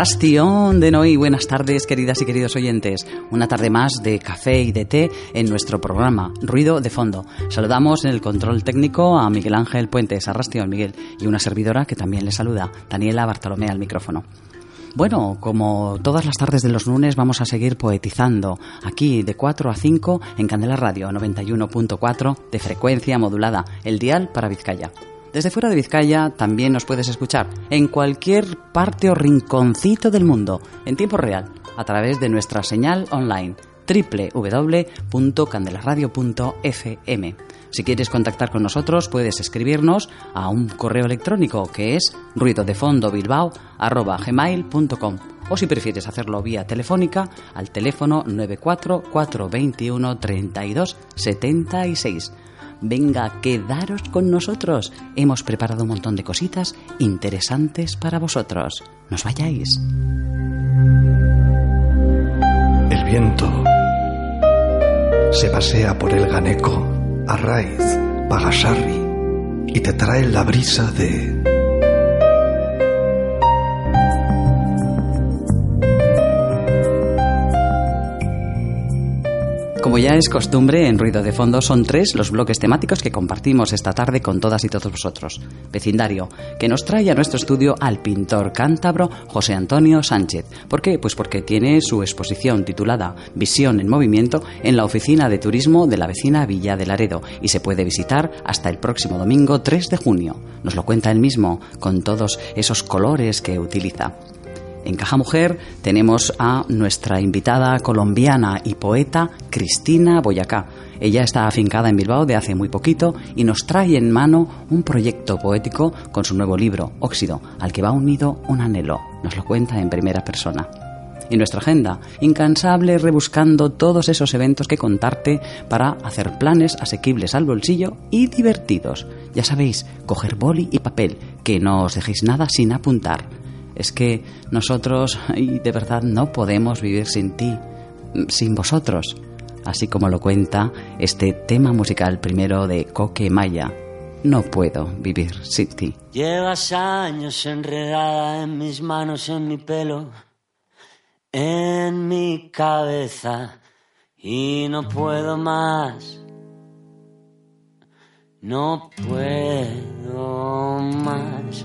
Bastión de Noy. Buenas tardes, queridas y queridos oyentes. Una tarde más de café y de té en nuestro programa Ruido de Fondo. Saludamos en el control técnico a Miguel Ángel Puentes, a Rastión Miguel, y una servidora que también le saluda, Daniela Bartolomé al micrófono. Bueno, como todas las tardes de los lunes vamos a seguir poetizando aquí de 4 a 5 en Candela Radio 91.4 de frecuencia modulada, el dial para Vizcaya. Desde fuera de Vizcaya también nos puedes escuchar en cualquier parte o rinconcito del mundo, en tiempo real, a través de nuestra señal online www.candelaradio.fm. Si quieres contactar con nosotros, puedes escribirnos a un correo electrónico que es ruidodefondobilbao.gmail.com o si prefieres hacerlo vía telefónica al teléfono 94 421 32 76 venga, quedaros con nosotros. Hemos preparado un montón de cositas interesantes para vosotros. Nos vayáis. El viento se pasea por el Ganeco, Arraiz, Pagasarri y te trae la brisa de Como ya es costumbre, en Ruido de Fondo son tres los bloques temáticos que compartimos esta tarde con todas y todos vosotros. Vecindario, que nos trae a nuestro estudio al pintor cántabro José Antonio Sánchez. ¿Por qué? Pues porque tiene su exposición titulada Visión en Movimiento en la oficina de turismo de la vecina Villa de Laredo y se puede visitar hasta el próximo domingo 3 de junio. Nos lo cuenta él mismo, con todos esos colores que utiliza. En Caja Mujer tenemos a nuestra invitada colombiana y poeta Cristina Boyacá. Ella está afincada en Bilbao de hace muy poquito y nos trae en mano un proyecto poético con su nuevo libro, Óxido, al que va unido un anhelo. Nos lo cuenta en primera persona. Y nuestra agenda, incansable rebuscando todos esos eventos que contarte para hacer planes asequibles al bolsillo y divertidos. Ya sabéis, coger boli y papel, que no os dejéis nada sin apuntar es que nosotros de verdad no podemos vivir sin ti, sin vosotros, así como lo cuenta este tema musical primero de Coque Maya. No puedo vivir sin ti. Llevas años enredada en mis manos, en mi pelo, en mi cabeza y no puedo más. No puedo más.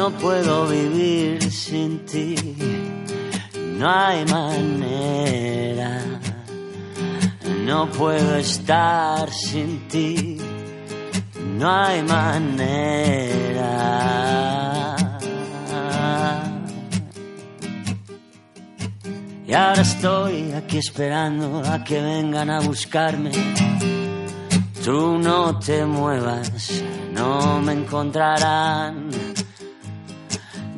No puedo vivir sin ti, no hay manera. No puedo estar sin ti, no hay manera. Y ahora estoy aquí esperando a que vengan a buscarme. Tú no te muevas, no me encontrarán.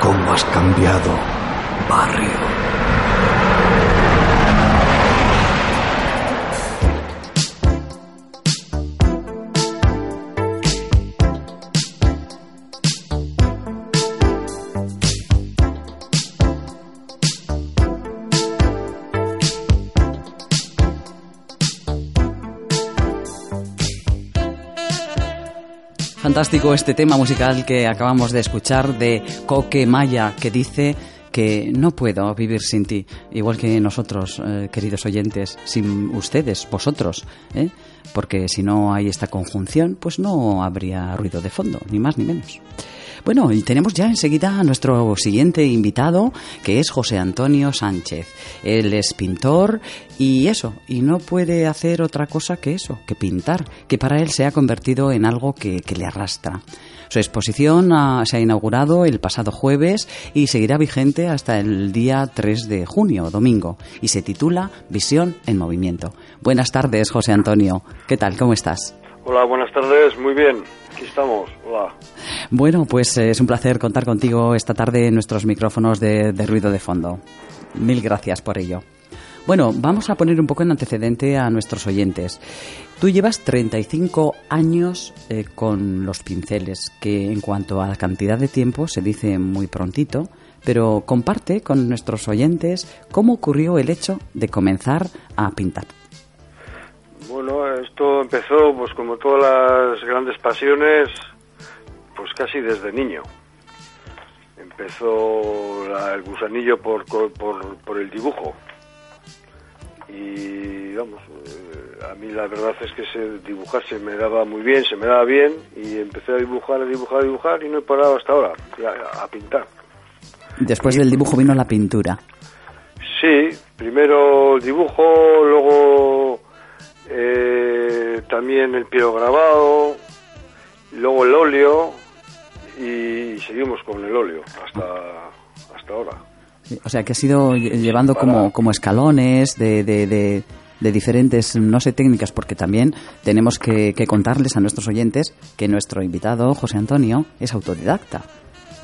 cómo has cambiado, barrio. Fantástico este tema musical que acabamos de escuchar de Coque Maya, que dice que no puedo vivir sin ti, igual que nosotros, eh, queridos oyentes, sin ustedes, vosotros, ¿eh? porque si no hay esta conjunción, pues no habría ruido de fondo, ni más ni menos. Bueno, y tenemos ya enseguida a nuestro siguiente invitado, que es José Antonio Sánchez. Él es pintor y eso, y no puede hacer otra cosa que eso, que pintar, que para él se ha convertido en algo que, le arrastra. Su exposición se ha inaugurado el pasado jueves y seguirá vigente hasta el día 3 de junio, domingo, y se titula Visión en Movimiento. Buenas tardes, José Antonio. ¿Qué tal? ¿Cómo estás? Hola, buenas tardes. Muy bien. Aquí estamos. Hola. Bueno, pues eh, es un placer contar contigo esta tarde en nuestros micrófonos de, ruido de fondo. Mil gracias por ello. Bueno, vamos a poner un poco en antecedente a nuestros oyentes. Tú llevas 35 años eh, con los pinceles, que en cuanto a la cantidad de tiempo se dice muy prontito, pero comparte con nuestros oyentes cómo ocurrió el hecho de comenzar a pintar. Bueno, esto empezó, pues como todas las grandes pasiones, pues casi desde niño. Empezó el gusanillo por, por, el dibujo. Y vamos, eh, a mí la verdad es que se dibujar se me daba muy bien, se me daba bien, y empecé a dibujar, a dibujar, a dibujar, y no he parado hasta ahora, a, a pintar. Después del dibujo vino la pintura. Sí, primero el dibujo, luego eh, también el grabado luego el óleo y seguimos con el óleo hasta, hasta ahora. o sea, que ha sido llevando como, como escalones de, de, de, diferentes, no sé, técnicas, porque también tenemos que, que contarles a nuestros oyentes que nuestro invitado, José Antonio, es autodidacta.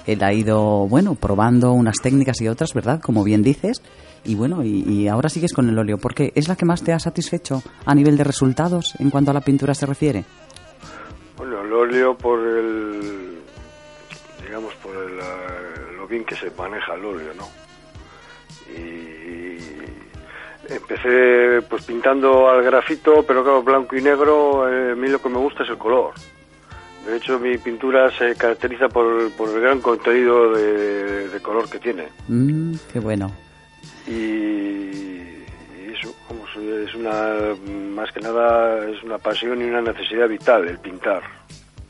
Él ha ido, bueno, probando unas técnicas y otras, ¿verdad? Como bien dices, y bueno, y, ahora sigues con el óleo. ¿Por qué? ¿Es la que más te ha satisfecho a nivel de resultados en cuanto a la pintura se refiere? Bueno, el óleo por el, digamos, por el, lo bien que se maneja el óleo, ¿no? Y empecé pues pintando al grafito, pero claro, blanco y negro, eh, a mí lo que me gusta es el color. De hecho, mi pintura se caracteriza por, el gran contenido de, color que tiene. Mm, qué bueno y, eso, es una, más que nada, es una pasión y una necesidad vital el pintar.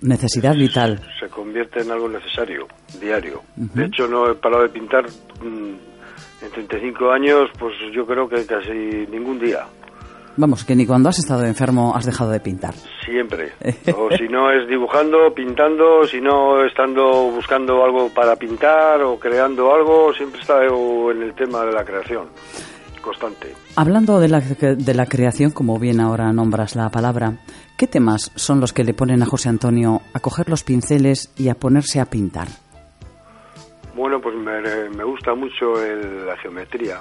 Necesidad vital. Se convierte en algo necesario, diario. De hecho, no he parado de pintar mm, en 35 años, pues yo creo que casi ningún día. Vamos, que ni cuando has estado enfermo has dejado de pintar. Siempre. O si no es dibujando, pintando, si no estando buscando algo para pintar o creando algo, siempre está en el tema de la creación constante. Hablando de la, de la creación, como bien ahora nombras la palabra, ¿qué temas son los que le ponen a José Antonio a coger los pinceles y a ponerse a pintar? Bueno, pues me, me gusta mucho el, la geometría.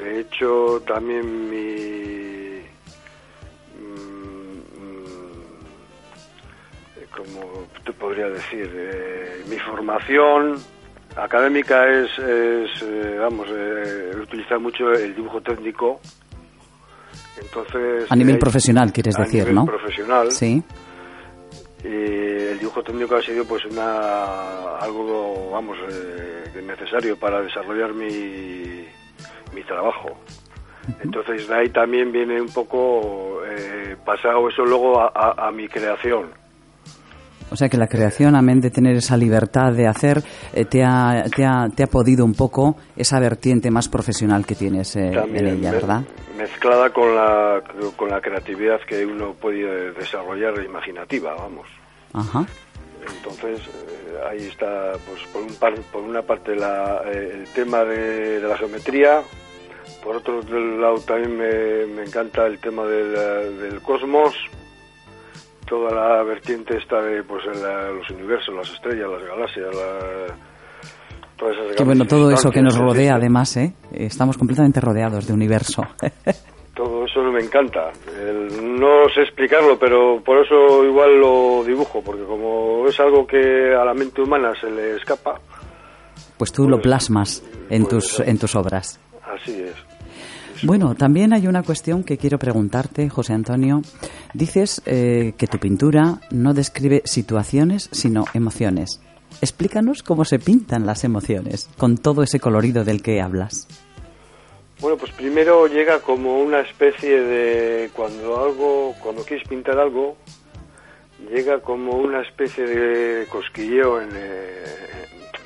De hecho, también mi... Mm, como te podría decir, eh, mi formación académica es, es eh, vamos, eh, utilizar mucho el dibujo técnico. Entonces, a nivel profesional, quieres a decir, nivel ¿no? profesional. Sí. Y el dibujo técnico ha sido pues una algo, vamos, eh, necesario para desarrollar mi, mi trabajo. Entonces de ahí también viene un poco eh, pasado eso luego a, a, a mi creación. O sea que la creación, amén de tener esa libertad de hacer, eh, te, ha, te, ha, te ha podido un poco esa vertiente más profesional que tienes eh, en ella, ¿verdad? Mezclada con la, con la creatividad que uno puede desarrollar imaginativa, vamos. Ajá. Entonces, eh, ahí está, pues por, un par- por una parte la, eh, el tema de, de la geometría, por otro lado también me, me encanta el tema del, del cosmos, toda la vertiente esta de pues, la- los universos, las estrellas, las galaxias, la- todas esas Que bueno, todo eso que nos rodea, además, ¿eh? Estamos completamente rodeados de universo. Todo eso me encanta. El- no sé explicarlo, pero por eso igual lo dibujo, porque como es algo que a la mente humana se le escapa, Pues tú lo Pues- plasmas en pues tus, en tus obras. así es. Bueno, también hay una cuestión que quiero preguntarte, José Antonio. Dices eh, que tu pintura no describe situaciones, sino emociones. Explícanos cómo se pintan las emociones, con todo ese colorido del que hablas. Bueno, pues primero llega como una especie de cuando algo, cuando quieres pintar algo, llega como una especie de cosquilleo en, eh,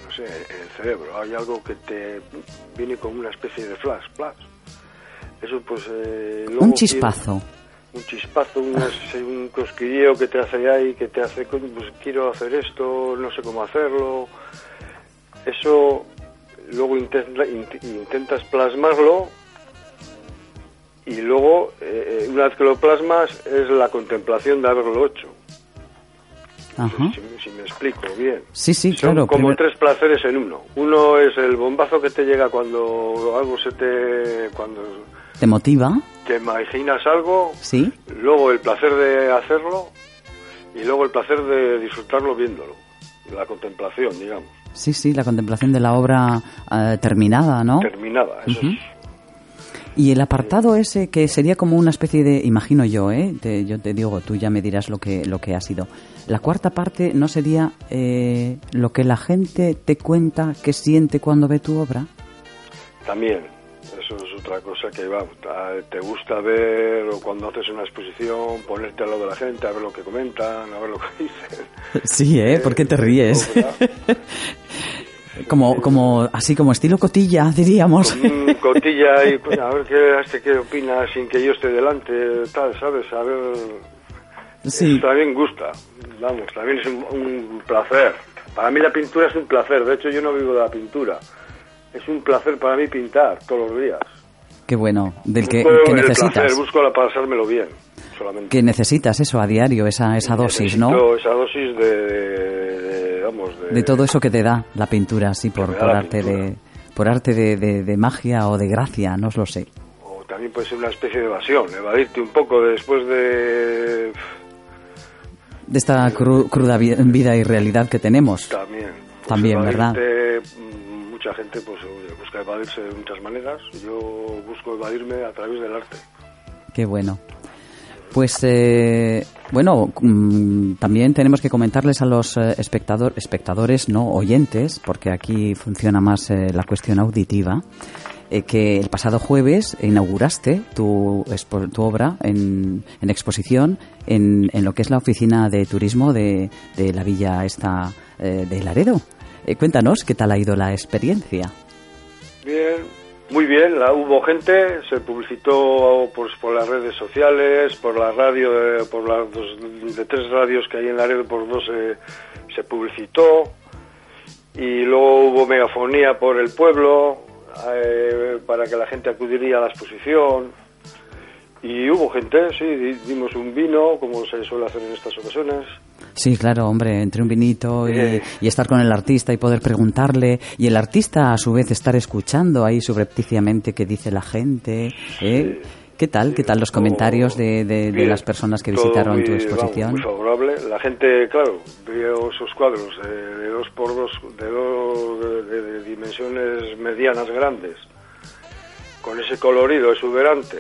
no sé, en el cerebro. Hay algo que te viene como una especie de flash, flash. Eso pues eh, luego Un chispazo. un chispazo, una- un cosquilleo que te hace ahí, que te hace, pues quiero hacer esto, no sé cómo hacerlo. Eso luego intenta- int- intentas plasmarlo y luego, eh, una vez que lo plasmas, es la contemplación de haberlo hecho. Ajá. Si, si me explico bien. Sí, sí, Son claro. como primer- tres placeres en uno. Uno es el bombazo que te llega cuando algo se te... cuando ¿Te motiva? te imaginas algo Sí. luego el placer de hacerlo y luego el placer de disfrutarlo viéndolo, la contemplación, digamos, Sí, sí, la contemplación de la obra eh, terminada, ¿no? terminada. Eso Ujú. es- Y el apartado ese que sería como una especie de, imagino yo, ¿eh? Te- yo te digo, tú ya me dirás lo que lo que ha sido. La cuarta parte no sería eh, lo que la gente te cuenta que siente cuando ve tu obra. también, eso es otra cosa que va, te gusta ver o cuando haces una exposición, ponerte al lado de la gente, a ver lo que comentan, a ver lo que dicen. Sí, ¿eh? ¿Por qué te ríes? obra. como como así como estilo cotilla, diríamos. Con cotilla y coño, a ver qué, este qué opina sin que yo esté delante, tal, ¿sabes? A ver, Sí. Eso también gusta, vamos, también es un, un placer. Para mí la pintura es un placer, de hecho yo no vivo de la pintura. Es un placer para mí pintar todos los días. Qué bueno, del que, Busco que el necesitas. placer, busco la pasármelo bien, solamente. Que necesitas eso a diario, esa esa dosis, ¿no? Esa dosis de, de- de, vamos, de, de todo eso que te da la pintura, así por, por arte pintura. de por arte de, magia o de gracia, no os lo sé. O también puede ser una especie de evasión, evadirte un poco después de... De esta cru- cruda vi- vida y realidad que tenemos. También. Pues También, ¿verdad? Mucha gente pues busca evadirse de muchas maneras. Yo busco evadirme a través del arte. Qué bueno. Pues eh, bueno, mm, también tenemos que comentarles a los eh, espectador, espectadores, no oyentes, porque aquí funciona más eh, la cuestión auditiva, eh, que el pasado jueves inauguraste tu, tu obra en, en exposición en, en, lo que es la oficina de turismo de, de la villa esta de Laredo. Eh, cuéntanos qué tal ha ido la experiencia. Bien, muy bien, la, hubo gente, se publicitó pues, por las redes sociales, por la radio, eh, por las de tres radios que hay en Laredo, por dos eh, se publicitó, y luego hubo megafonía por el pueblo para que la gente acudiría a la exposición. Y hubo gente, sí, dimos un vino, como se suele hacer en estas ocasiones. Sí, claro, hombre, entre un vinito y, y, estar con el artista y poder preguntarle, y el artista a su vez estar escuchando ahí subrepticiamente qué dice la gente. ¿eh? ¿Qué tal? ¿Qué tal los comentarios de, de, de, las personas que visitaron muy, tu exposición? Vamos, muy favorable. La gente, claro, vio esos cuadros de, de dos por dos, de, dos de, de, dimensiones medianas grandes, con ese colorido exuberante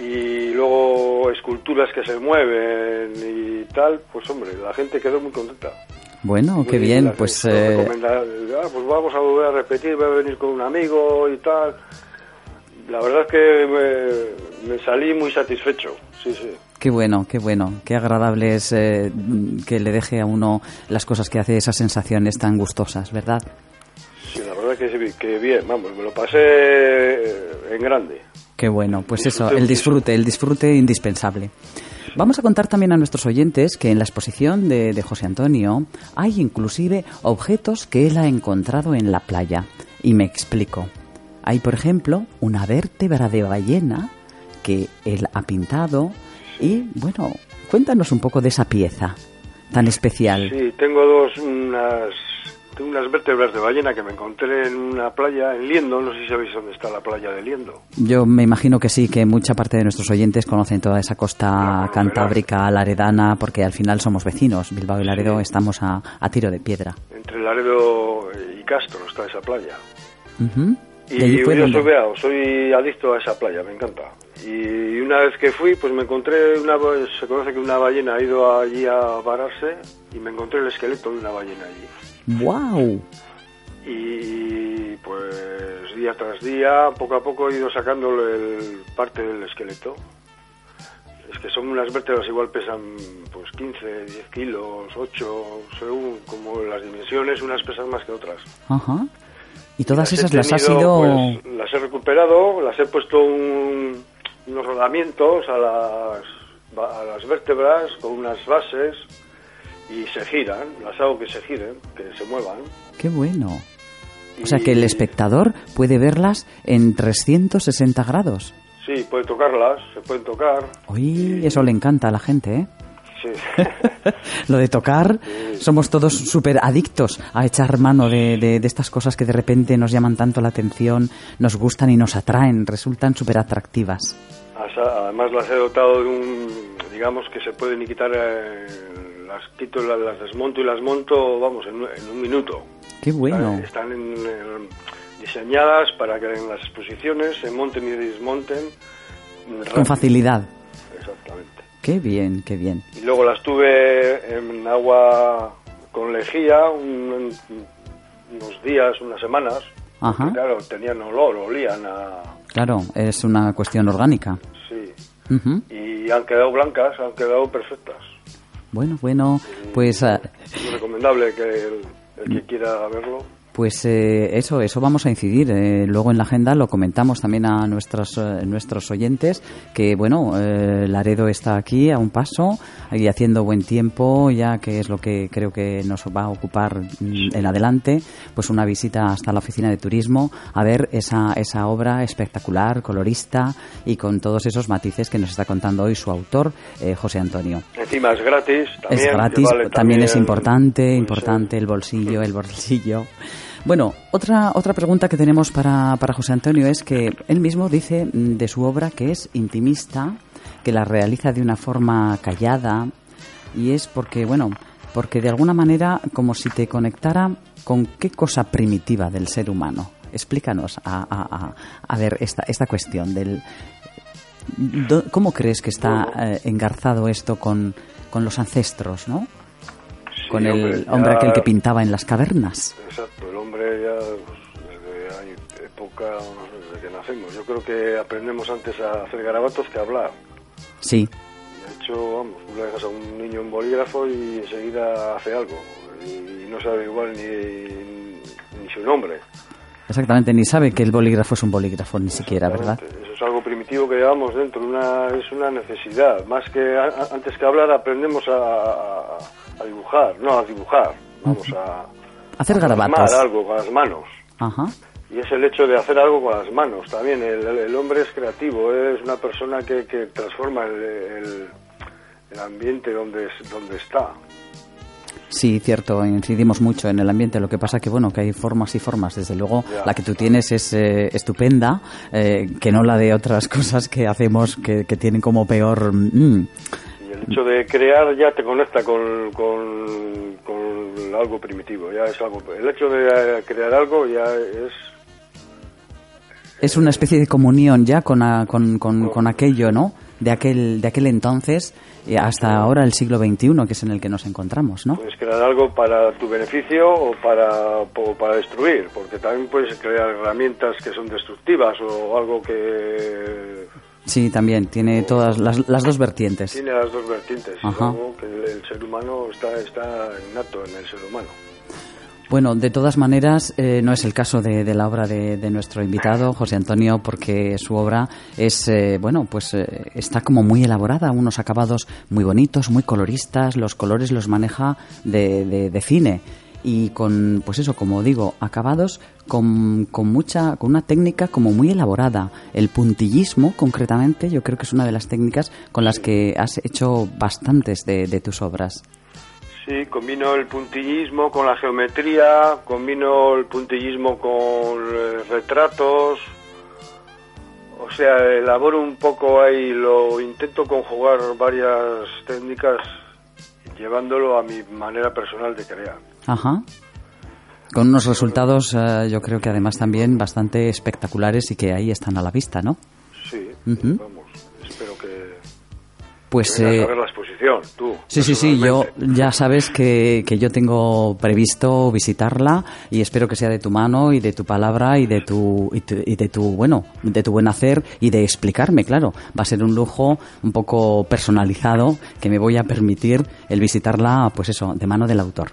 y luego esculturas que se mueven y tal, pues hombre, la gente quedó muy contenta. Bueno, muy qué bien, pues... Eh... Ah, pues vamos a volver a repetir, voy a venir con un amigo y tal. La verdad es que me, me salí muy satisfecho, sí, sí. Qué bueno, qué bueno, qué agradable es eh, que le deje a uno las cosas que hace, esas sensaciones tan gustosas, ¿verdad? Verdad que, que bien, vamos, me lo pasé en grande. Qué bueno, pues eso, el disfrute, el disfrute indispensable. Vamos a contar también a nuestros oyentes que en la exposición de, de, José Antonio hay inclusive objetos que él ha encontrado en la playa. Y me explico. Hay, por ejemplo, una vértebra de ballena que él ha pintado y, bueno, cuéntanos un poco de esa pieza tan especial. Sí, tengo dos, unas tengo unas vértebras de ballena que me encontré en una playa en Liendo, no sé si sabéis dónde está la playa de Liendo. Yo me imagino que sí, que mucha parte de nuestros oyentes conocen toda esa costa no, cantábrica, laredana, porque al final somos vecinos, Bilbao y Laredo sí. estamos a, a, tiro de piedra. Entre Laredo y Castro está esa playa. Uh -huh. Y, yo soy, veao, soy adicto a esa playa, me encanta. Y una vez que fui, pues me encontré una, se conoce que una ballena ha ido allí a vararse y me encontré el esqueleto de una ballena allí. ¡Wow! Y pues día tras día, poco a poco he ido sacándole el, parte del esqueleto. Es que son unas vértebras, igual pesan pues 15, 10 kilos, 8, según como las dimensiones, unas pesan más que otras. Ajá. ¿Y todas las esas tenido, las has ido...? Pues, las he recuperado, las he puesto un, unos rodamientos a las, a las vértebras con unas bases y se giran, las hago que se giren, que se muevan. ¡Qué bueno! O sea que el espectador puede verlas en 360 grados. Sí, puede tocarlas, se pueden tocar. Uy, y... eso le encanta a la gente, ¿eh? Sí. Lo de tocar, sí. somos todos súper adictos a echar mano de, de, de, estas cosas que de repente nos llaman tanto la atención, nos gustan y nos atraen, resultan súper atractivas. Además las he dotado de un, digamos que se pueden quitar, eh, las quito, las, las, desmonto y las monto, vamos, en, en un minuto. Qué bueno. Están en, en, diseñadas para que en las exposiciones se monten y desmonten. Rápido. Con facilidad. Exactamente. Qué bien, qué bien. Y luego las tuve en agua con lejía un, unos días, unas semanas. Ajá. Claro, tenían olor, olían a... Claro, es una cuestión orgánica. Sí. Uh -huh. Y han quedado blancas, han quedado perfectas. Bueno, bueno, pues... Uh... Es muy recomendable que el, el que quiera verlo pues eh, eso, eso vamos a incidir. Eh, luego en la agenda lo comentamos también a nuestros, eh, nuestros oyentes que, bueno, eh, Laredo está aquí a un paso y haciendo buen tiempo, ya que es lo que creo que nos va a ocupar mm, en adelante, pues una visita hasta la oficina de turismo a ver esa, esa obra espectacular, colorista y con todos esos matices que nos está contando hoy su autor, eh, José Antonio. Encima es gratis. También, es gratis, vale también, también, es importante, importante el bolsillo, el bolsillo. Bueno, otra, otra pregunta que tenemos para, para José Antonio es que él mismo dice de su obra que es intimista, que la realiza de una forma callada, y es porque, bueno, porque de alguna manera como si te conectara con qué cosa primitiva del ser humano. Explícanos a, a, a, a ver esta, esta cuestión del... ¿Cómo crees que está eh, engarzado esto con, con los ancestros, no? Sí, con el hombre, hombre ya... aquel que pintaba en las cavernas. Exacto, el hombre ya pues, desde hay época, desde que nacemos. Yo creo que aprendemos antes a hacer garabatos que a hablar. Sí. De hecho, vamos, tú le dejas a un niño un bolígrafo y enseguida hace algo. Y no sabe igual ni, ni su nombre. Exactamente, ni sabe que el bolígrafo es un bolígrafo, ni siquiera, ¿verdad? Eso es algo primitivo que llevamos dentro, una, es una necesidad. Más que antes que hablar aprendemos a, a dibujar, no a dibujar, vamos a... Hacer garabatos. algo con las manos. Ajá. Y es el hecho de hacer algo con las manos también. El, hombre es creativo, es una persona que, que transforma el, el, ambiente donde, donde está. Sí, cierto, incidimos mucho en el ambiente. Lo que pasa que, bueno, que hay formas y formas. Desde luego, la que tú tienes es eh, estupenda, eh, que no la de otras cosas que hacemos que, que tienen como peor... Mm. Y el hecho de crear ya te conecta con, con, con, algo primitivo. Ya es algo. El hecho de crear algo ya es es una especie de comunión ya con, con, con, con, aquello, ¿no? De aquel, de aquel entonces hasta ahora el siglo XXI, que es en el que nos encontramos, ¿no? Puedes crear algo para tu beneficio o para, para destruir, porque también puedes crear herramientas que son destructivas o algo que... Sí, también, tiene todas las, las dos vertientes. Tiene las dos vertientes, algo que el, ser humano está, está innato en el ser humano. Bueno, de todas maneras, eh, no es el caso de, la obra de, nuestro invitado, José Antonio, porque su obra es, eh, bueno, pues eh, está como muy elaborada, unos acabados muy bonitos, muy coloristas, los colores los maneja de, cine y con, pues eso, como digo, acabados con, con, mucha, con una técnica como muy elaborada. El puntillismo, concretamente, yo creo que es una de las técnicas con las que has hecho bastantes de tus obras. Sí, combino el puntillismo con la geometría, combino el puntillismo con eh, retratos. O sea, elaboro un poco ahí, lo intento conjugar varias técnicas llevándolo a mi manera personal de crear. Ajá. Con unos resultados, eh, yo creo que además también bastante espectaculares y que ahí están a la vista, ¿no? Sí, vamos. Pues eh, la exposición, tú. Sí, sí, sí, yo ya sabes que, que, yo tengo previsto visitarla y espero que sea de tu mano y de tu palabra y de tu, y, de tu bueno, de tu buen hacer y de explicarme, claro. Va a ser un lujo un poco personalizado que me voy a permitir el visitarla, pues eso, de mano del autor.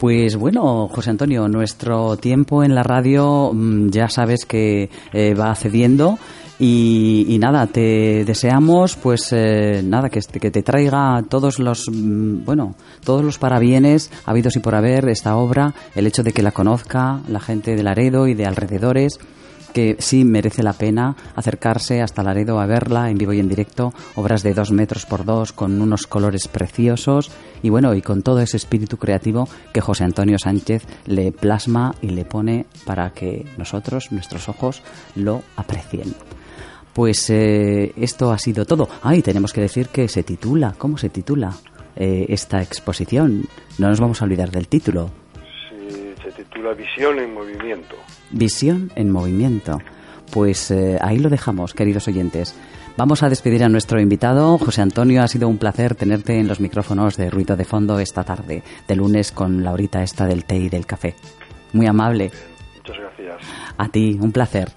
Pues bueno, José Antonio, nuestro tiempo en la radio mm, ya sabes que eh, va cediendo y, nada, te deseamos, pues eh, nada, que, que te traiga todos los, mm, bueno, todos los parabienes habidos y por haber esta obra, el hecho de que la conozca la gente de Laredo y de alrededores que sí merece la pena acercarse hasta Laredo a verla en vivo y en directo, obras de dos metros por dos con unos colores preciosos y bueno, y con todo ese espíritu creativo que José Antonio Sánchez le plasma y le pone para que nosotros, nuestros ojos, lo aprecien. Pues eh, esto ha sido todo. Ah, tenemos que decir que se titula, ¿cómo se titula eh, esta exposición? No nos vamos a olvidar del título. Sí, se titula Visión en Movimiento. Visión en Movimiento. Pues eh, ahí lo dejamos, queridos oyentes. Vamos a despedir a nuestro invitado. José Antonio, ha sido un placer tenerte en los micrófonos de Ruido de Fondo esta tarde, de lunes con la horita esta del té y del café. Muy amable. Muchas gracias. A ti, un placer.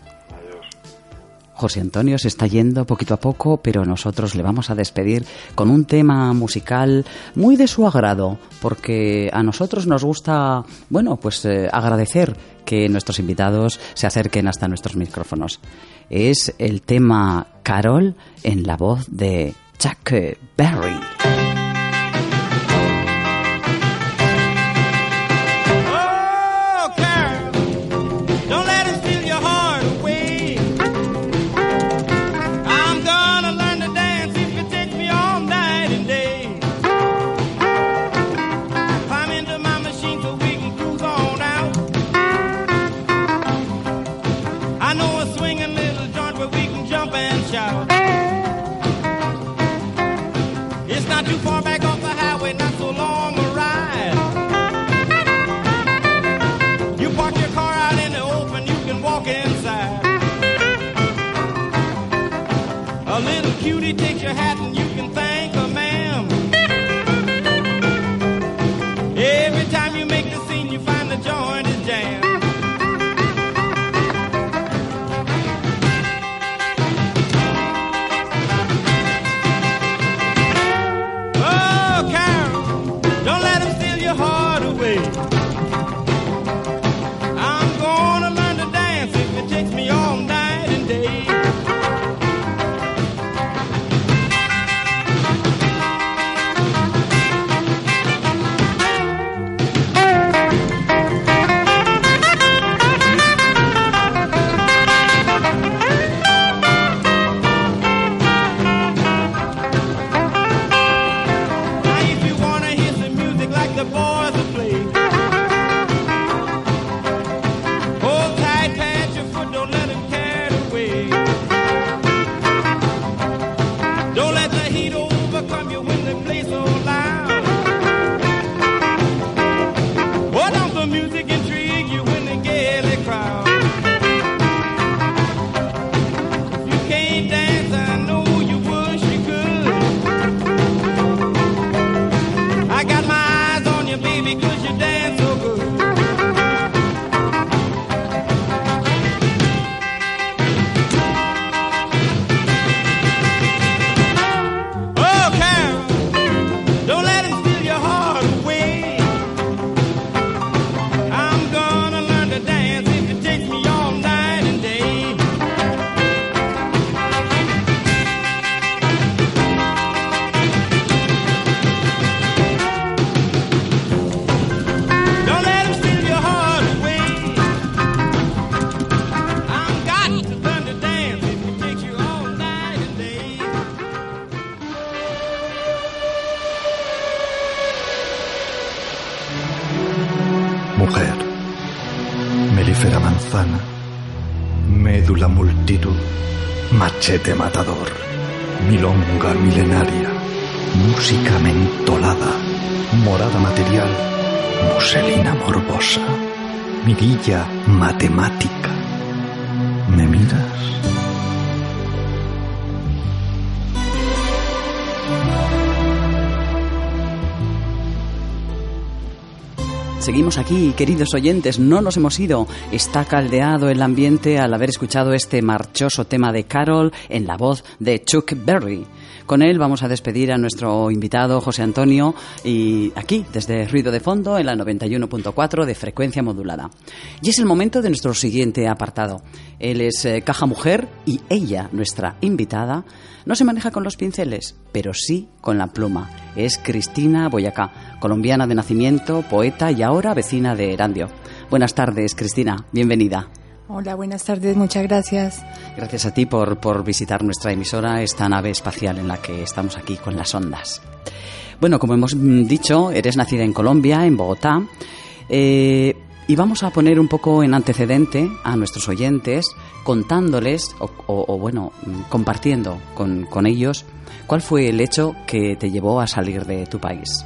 José Antonio se está yendo poquito a poco, pero nosotros le vamos a despedir con un tema musical muy de su agrado, porque a nosotros nos gusta, bueno, pues eh, agradecer que nuestros invitados se acerquen hasta nuestros micrófonos. Es el tema Carol en la voz de Chuck Berry. little cutie, take your hat and you can thank her. mujer, melífera manzana, médula multitud, machete matador, milonga milenaria, música mentolada, morada material, muselina morbosa, mirilla matemática Seguimos aquí, queridos oyentes, no nos hemos ido. Está caldeado el ambiente al haber escuchado este marchoso tema de Carol en la voz de Chuck Berry. Con él vamos a despedir a nuestro invitado José Antonio y aquí, desde Ruido de Fondo, en la 91.4 de frecuencia modulada. Y es el momento de nuestro siguiente apartado. Él es eh, Caja Mujer y ella, nuestra invitada, no se maneja con los pinceles, pero sí con la pluma. Es Cristina Boyacá, colombiana de nacimiento, poeta y ahora vecina de Erandio. Buenas tardes, Cristina. Bienvenida. Hola, buenas tardes, muchas gracias. Gracias a ti por, por visitar nuestra emisora, esta nave espacial en la que estamos aquí con las ondas. Bueno, como hemos mm, dicho, eres nacida en Colombia, en Bogotá. Eh, y vamos a poner un poco en antecedente a nuestros oyentes, contándoles o, bueno, compartiendo con, con, ellos cuál fue el hecho que te llevó a salir de tu país.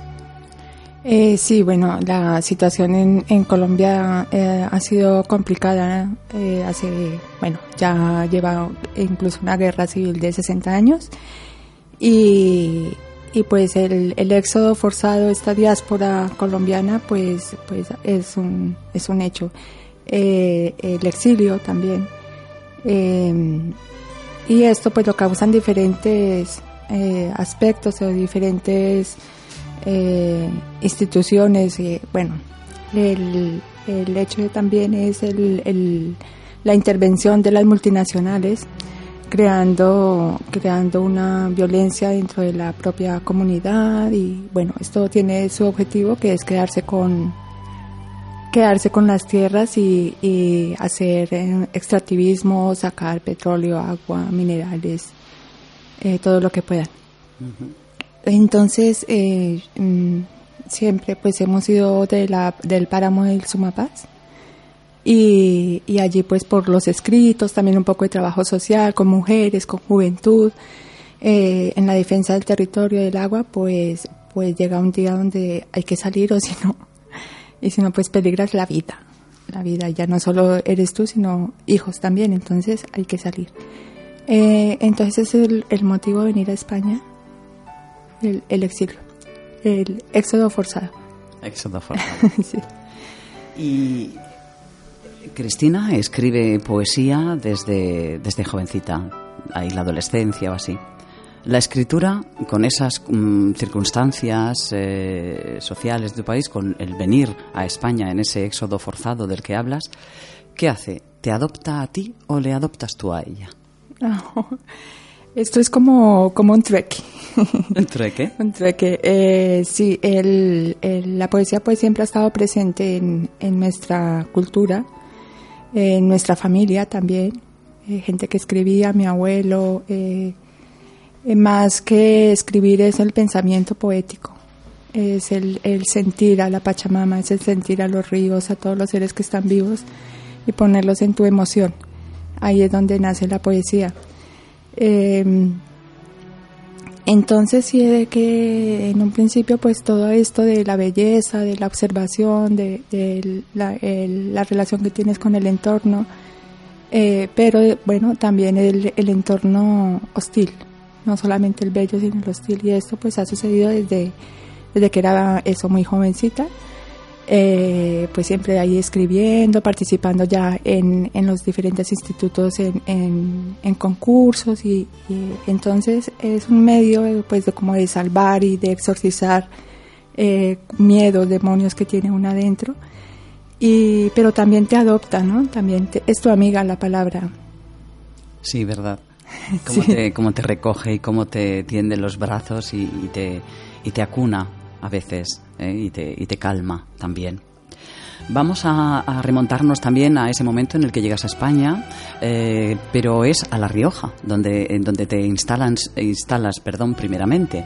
Eh, sí, bueno, la situación en, en Colombia eh, ha sido complicada. Eh, hace, bueno, ya lleva incluso una guerra civil de 60 años. Y, y pues el, el, éxodo forzado, esta diáspora colombiana, pues, pues es, un, es un hecho. Eh, el exilio también. Eh, y esto pues lo causan diferentes eh, aspectos o diferentes instituciones. bueno, el, el hecho también es el, el, la intervención de las multinacionales creando, creando una violencia dentro de la propia comunidad y bueno, esto tiene su objetivo que es quedarse con quedarse con las tierras y, y hacer eh, extractivismo, sacar petróleo, agua, minerales, eh, todo lo que puedan. Entonces, eh, mm, siempre pues hemos ido de la, del páramo del Sumapaz y, y, allí pues por los escritos, también un poco de trabajo social con mujeres, con juventud, eh, en la defensa del territorio del agua, pues, pues llega un día donde hay que salir o si no, y si no pues peligras la vida, la vida, ya no solo eres tú, sino hijos también, entonces hay que salir. Eh, entonces es el, el, motivo de venir a España, el, el exilio, el éxodo forzado. Éxodo forzado. sí. Y Cristina escribe poesía desde, desde jovencita, ahí la adolescencia o así. La escritura, con esas mm, circunstancias eh, sociales de tu país, con el venir a España en ese éxodo forzado del que hablas, ¿qué hace? ¿Te adopta a ti o le adoptas tú a ella? Esto es como, como un trueque. ¿Un trueque? un trueque. Eh, sí, el, el, la poesía pues siempre ha estado presente en, en nuestra cultura en nuestra familia también, eh, gente que escribía, mi abuelo, eh, eh, más que escribir es el pensamiento poético, es el, el, sentir a la Pachamama, es el sentir a los ríos, a todos los seres que están vivos y ponerlos en tu emoción. Ahí es donde nace la poesía. Entonces sí de que en un principio pues todo esto de la belleza, de la observación, de, la, el, la, relación que tienes con el entorno, eh, pero bueno, también el, el, entorno hostil, no solamente el bello sino el hostil y esto pues ha sucedido desde, desde que era eso muy jovencita eh, pues siempre ahí escribiendo, participando ya en, en los diferentes institutos en, en, en concursos y, y, entonces es un medio pues de como de salvar y de exorcizar eh, miedos, demonios que tiene uno adentro y pero también te adopta, ¿no? También te, es tu amiga la palabra. Sí, verdad. Cómo, sí. te, cómo te recoge y cómo te tiende los brazos y, y te, y te acuna a veces ¿eh? y, te, y, te, calma también. Vamos a, remontarnos también a ese momento en el que llegas a España, eh, pero es a La Rioja, donde, donde te instalan, instalas perdón, primeramente.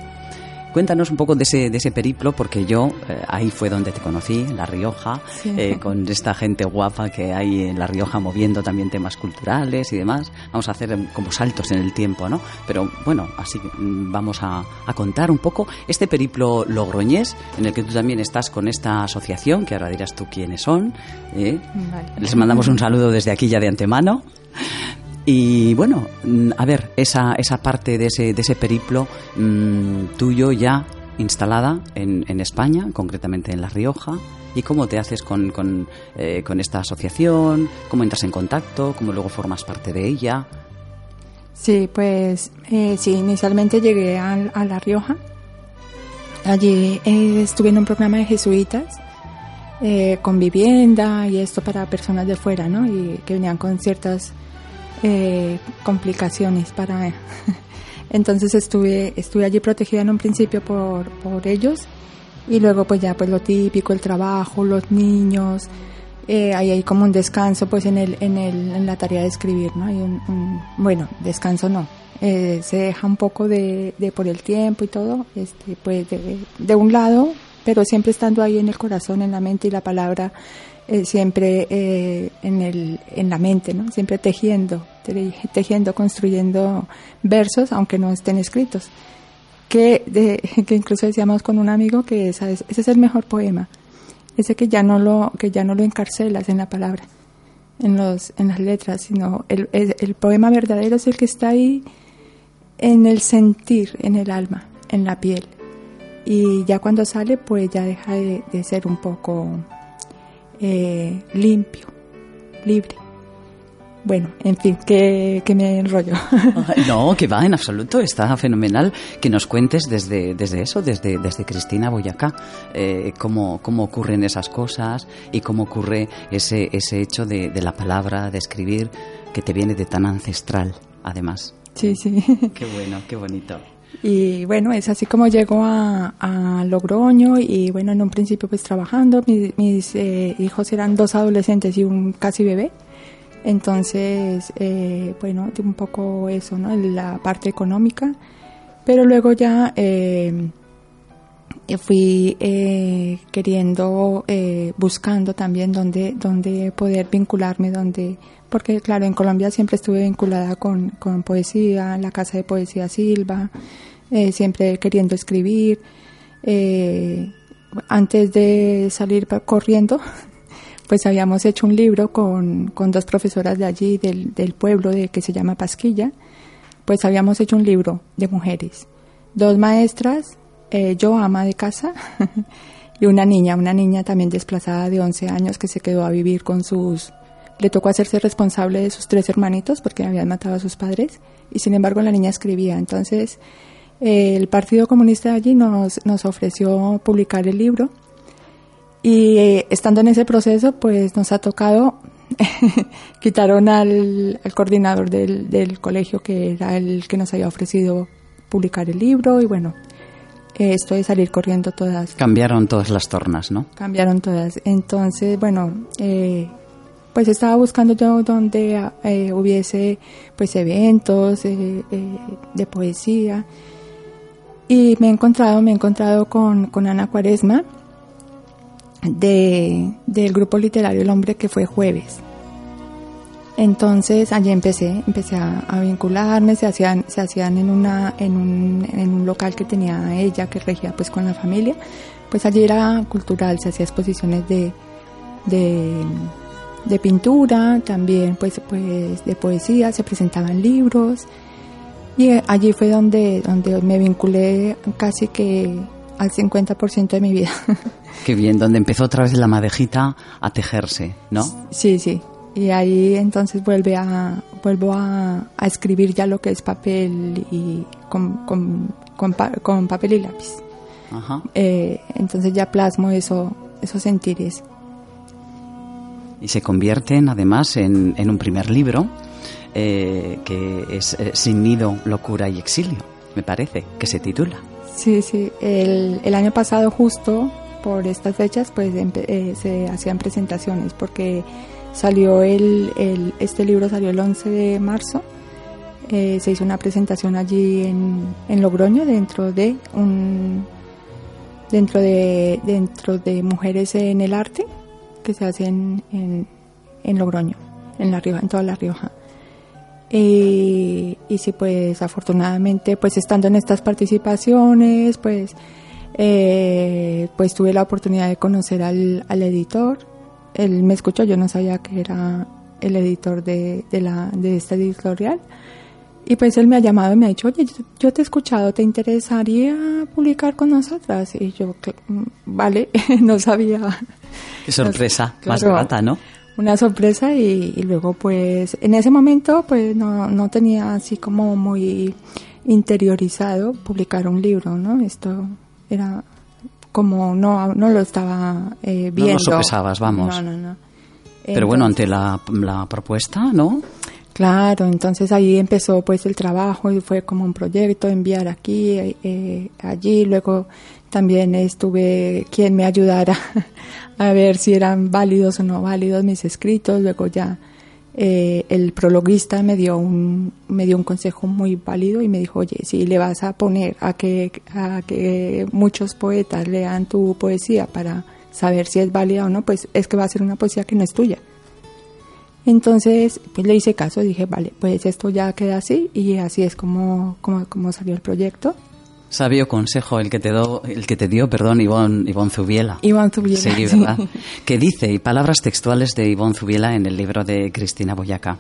Cuéntanos un poco de ese, de ese periplo, porque yo eh, ahí fue donde te conocí, en La Rioja, eh, con esta gente guapa que hay en La Rioja moviendo también temas culturales y demás. Vamos a hacer como saltos en el tiempo, ¿no? Pero bueno, así mm, vamos a, contar un poco este periplo logroñés, en el que tú también estás con esta asociación, que ahora dirás tú quiénes son. ¿eh? Les mandamos un saludo desde aquí ya de antemano. Y bueno, mm, a ver, esa, esa parte de ese, de ese periplo mm, tuyo ya instalada en, en, España, concretamente en La Rioja, y cómo te haces con, con, eh, con, esta asociación, cómo entras en contacto, cómo luego formas parte de ella. Sí, pues eh, sí, inicialmente llegué a, a La Rioja. Allí eh, estuve en un programa de jesuitas eh, con vivienda y esto para personas de fuera, ¿no? Y que venían con ciertas eh, complicaciones para... Entonces estuve, estuve allí protegida en un principio por, por ellos y luego pues ya pues lo típico, el trabajo, los niños, eh, ahí hay como un descanso pues en, el, en, el, en la tarea de escribir, ¿no? Hay un, bueno, descanso no, eh, se deja un poco de, de, por el tiempo y todo, este, pues de, de, un lado, pero siempre estando ahí en el corazón, en la mente y la palabra eh, siempre eh, en, el, en la mente, ¿no? Siempre tejiendo, tejiendo, construyendo versos, aunque no estén escritos. Que, que incluso decíamos con un amigo que ese es el mejor poema, ese que ya no lo, que ya no lo encarcelas en la palabra, en, los, en las letras, sino el, el, poema verdadero es el que está ahí en el sentir, en el alma, en la piel. Y ya cuando sale, pues ya deja de, de ser un poco eh, limpio, libre. Bueno, en fin, que, me enrollo. No, que va, en absoluto, está fenomenal que nos cuentes desde, desde eso, desde, desde Cristina Boyacá, eh, cómo, cómo ocurren esas cosas y cómo ocurre ese, ese hecho de, de la palabra, de escribir, que te viene de tan ancestral, además. Sí, sí. Qué bueno, qué bonito. Y bueno, es así como llego a, a Logroño y bueno, en un principio pues trabajando, mis, mis eh, hijos eran dos adolescentes y un casi bebé. Entonces, eh, bueno, un poco eso, ¿no? La parte económica. Pero luego ya eh, fui eh, queriendo, eh, buscando también dónde, dónde poder vincularme, dónde, porque claro, en Colombia siempre estuve vinculada con, con poesía, la Casa de Poesía Silva, eh, siempre queriendo escribir. Eh, antes de salir corriendo, pues habíamos hecho un libro con, con dos profesoras de allí, del, del, pueblo, de que se llama Pasquilla, pues habíamos hecho un libro de mujeres. Dos maestras, eh, yo ama de casa, y una niña, una niña también desplazada de 11 años que se quedó a vivir con sus... Le tocó hacerse responsable de sus tres hermanitos porque habían matado a sus padres y sin embargo la niña escribía. Entonces el Partido Comunista de allí nos, nos ofreció publicar el libro y eh, estando en ese proceso pues nos ha tocado quitaron al, al coordinador del, del, colegio que era el que nos había ofrecido publicar el libro. Y bueno eh, esto de salir corriendo todas cambiaron todas las tornas no cambiaron todas. Entonces bueno eh, pues estaba buscando yo donde eh, hubiese pues eventos eh, de poesía. Y me he encontrado, me he encontrado con, con Ana Cuaresma de, del grupo literario El Hombre que fue jueves. Entonces allí empecé, empecé a, vincularme, se hacían, se hacían en una, en un, en un local que tenía ella, que regía pues con la familia, pues allí era cultural, se hacía exposiciones de, de, de pintura, también pues, pues de poesía, se presentaban libros, y allí fue donde, donde me vinculé casi que al 50% de mi vida. Qué bien, donde empezó otra vez la madejita a tejerse, ¿no? Sí, sí. Y ahí entonces vuelve a, vuelvo a, a escribir ya lo que es papel y con, con, con, con papel y lápiz. Ajá. Eh, entonces ya plasmo eso, esos sentires. Y se convierten además en, en un primer libro eh, que es eh, Sin Nido, Locura y Exilio, me parece, que se titula. Sí, sí. El, el año pasado justo por estas fechas pues eh, se hacían presentaciones porque salió el, el, este libro salió el 11 de marzo eh, se hizo una presentación allí en, en Logroño dentro de un dentro de dentro de mujeres en el arte que se hace en, en, Logroño en la Rioja en toda la Rioja y, y sí pues afortunadamente pues estando en estas participaciones pues eh, pues tuve la oportunidad de conocer al, al editor él me escuchó yo no sabía que era el editor de, de, la, de esta editorial y pues él me ha llamado y me ha dicho, oye, yo te he escuchado, ¿te interesaría publicar con nosotras? Y yo, mm, vale, no sabía. Qué sorpresa, más barata, ¿no? Una sorpresa y, luego pues en ese momento pues no, no tenía así como muy interiorizado publicar un libro, ¿no? Esto era como no, no lo estaba eh, viendo. No lo sopesabas, vamos. No, no, no. Pero bueno, ante la, la propuesta, ¿no? Claro, entonces ahí empezó pues el trabajo y fue como un proyecto, enviar aquí, eh, allí, luego también estuve quien me ayudara a ver si eran válidos o no válidos mis escritos, luego ya eh, el prologuista me dio un me dio un consejo muy válido y me dijo oye si le vas a poner a que a que muchos poetas lean tu poesía para saber si es válida o no pues es que va a ser una poesía que no es tuya entonces, pues le hice caso, dije, vale, pues esto ya queda así y así es como, como, como salió el proyecto. Sabio consejo el que te, do, el que te dio, perdón, Ivonne, Ivonne Zubiela. Ivonne Zubiela. Sí, ¿verdad? que dice, y palabras textuales de Ivonne Zubiela en el libro de Cristina Boyaca.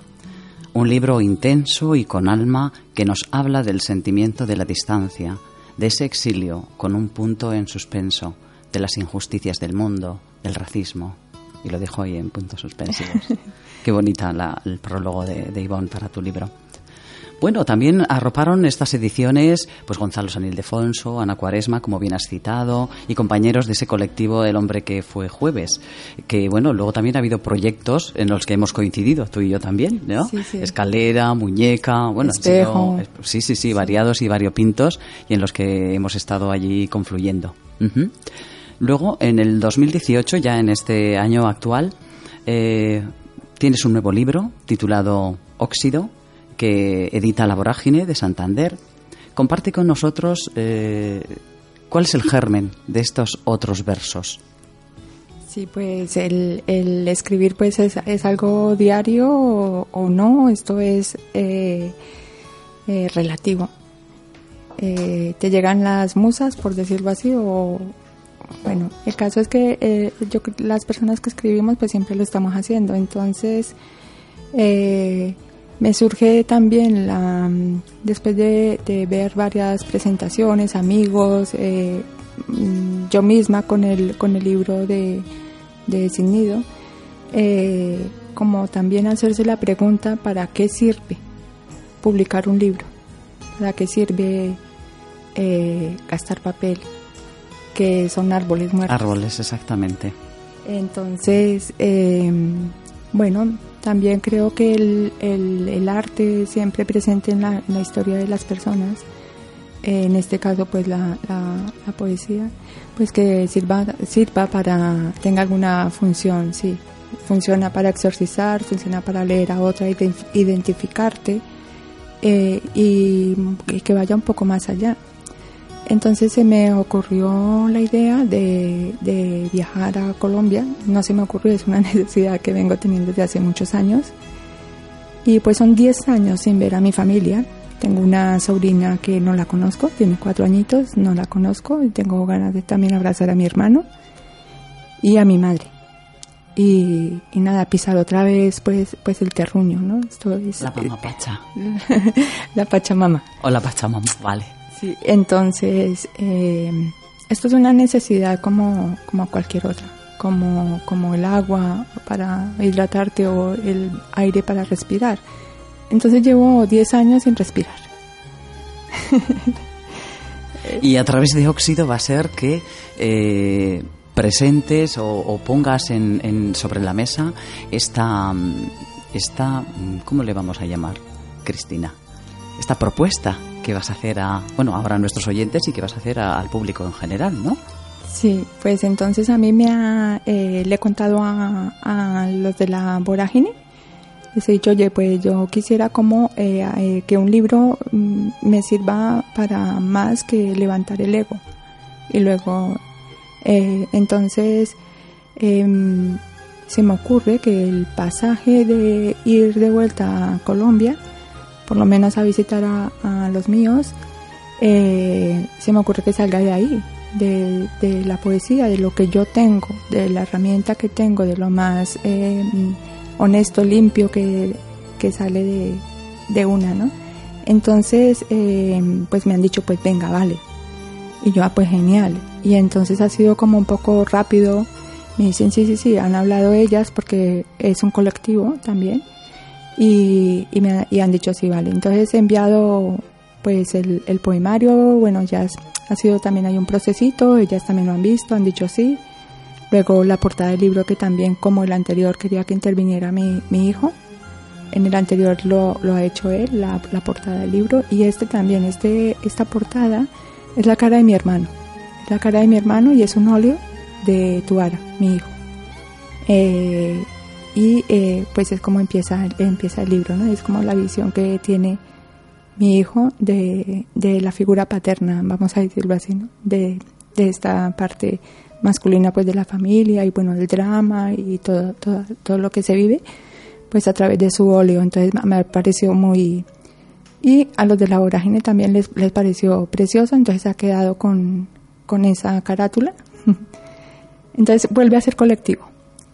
Un libro intenso y con alma que nos habla del sentimiento de la distancia, de ese exilio con un punto en suspenso, de las injusticias del mundo, del racismo. Y lo dejo ahí en puntos suspensivos. Qué bonita el prólogo de, de Ivonne para tu libro. Bueno, también arroparon estas ediciones pues Gonzalo San Ildefonso, Ana Cuaresma, como bien has citado, y compañeros de ese colectivo El hombre que fue jueves. Que bueno, luego también ha habido proyectos en los que hemos coincidido, tú y yo también, ¿no? Escalera, muñeca, bueno, sí, sí, sí, variados y variopintos, y en los que hemos estado allí confluyendo. Luego, en el 2018, ya en este año actual, eh, Tienes un nuevo libro titulado Óxido, que edita La Vorágine de Santander. Comparte con nosotros eh, cuál es el germen de estos otros versos. Sí, pues el, escribir pues es, algo diario o, no, esto es eh, eh, relativo. te llegan las musas, por decirlo así, o, bueno, el caso es que yo, las personas que escribimos pues siempre lo estamos haciendo, entonces me surge también la, después de, ver varias presentaciones, amigos, eh, mm, yo misma con el, con el libro de, de Sin Nido, como también hacerse la pregunta para qué sirve publicar un libro, para qué sirve gastar papel, que son árboles muertos. Árboles, exactamente. Entonces, em, bueno, también creo que el, el, arte siempre presente en la, historia de las personas, en este caso pues la, la, poesía, pues que sirva, sirva para, tenga alguna función, sí. Funciona para exorcizar, funciona para leer a otra, identificarte eh, y que vaya un poco más allá. Entonces se me ocurrió la idea de, viajar a Colombia. No se me ocurrió, es una necesidad que vengo teniendo desde hace muchos años. Y pues son 10 años sin ver a mi familia. Tengo una sobrina que no la conozco, tiene cuatro añitos, no la conozco y tengo ganas de también abrazar a mi hermano y a mi madre. Y, nada, pisar otra vez pues pues el terruño, ¿no? Esto es, la pacha. la pachamama. O la pachamama, vale. Sí, entonces, eh, esto es una necesidad como, como cualquier otra, como, como el agua para hidratarte o el aire para respirar. Entonces llevo 10 años sin respirar. y a través de óxido va a ser que eh, presentes o, pongas en, sobre la mesa esta, esta, ¿cómo le vamos a llamar, Cristina? Esta propuesta que vas a hacer a, bueno, ahora a nuestros oyentes y que vas a hacer al público en general, ¿no? Sí, pues entonces a mí me ha, eh, le he contado a, los de la vorágine les he dicho, oye, pues yo quisiera como eh, eh, que un libro mm, me sirva para más que levantar el ego. Y luego, eh, entonces, em, se me ocurre que el pasaje de ir de vuelta a Colombia, por lo menos a visitar a, los míos, se me ocurre que salga de ahí, de, de, la poesía, de lo que yo tengo, de la herramienta que tengo, de lo más em, honesto, limpio que, sale de, de, una, ¿no? Entonces, eh, pues me han dicho, pues venga, vale. Y yo, ah, pues genial. Y entonces ha sido como un poco rápido. Me dicen, sí, sí, sí, han hablado ellas porque es un colectivo también. Y, y han dicho, sí, vale. Entonces he enviado pues el, el poemario, bueno, ya ha sido también hay un procesito, ellas también lo han visto, han dicho sí. Luego la portada del libro que también como el anterior quería que interviniera mi, mi hijo. En el anterior lo, lo ha hecho él, la, la, portada del libro. Y este también, este, esta portada es la cara de mi hermano. Es la cara de mi hermano y es un óleo de Tuara, mi hijo. Eh, y eh, pues es como empieza, empieza el libro, ¿no? Es como la visión que tiene mi hijo de, de la figura paterna, vamos a decirlo así, ¿no? De, de esta parte masculina pues de la familia y bueno del drama y todo, todo, todo lo que se vive pues a través de su óleo entonces me pareció muy y a los de la vorágine también les, les pareció precioso entonces ha quedado con, con esa carátula entonces vuelve a ser colectivo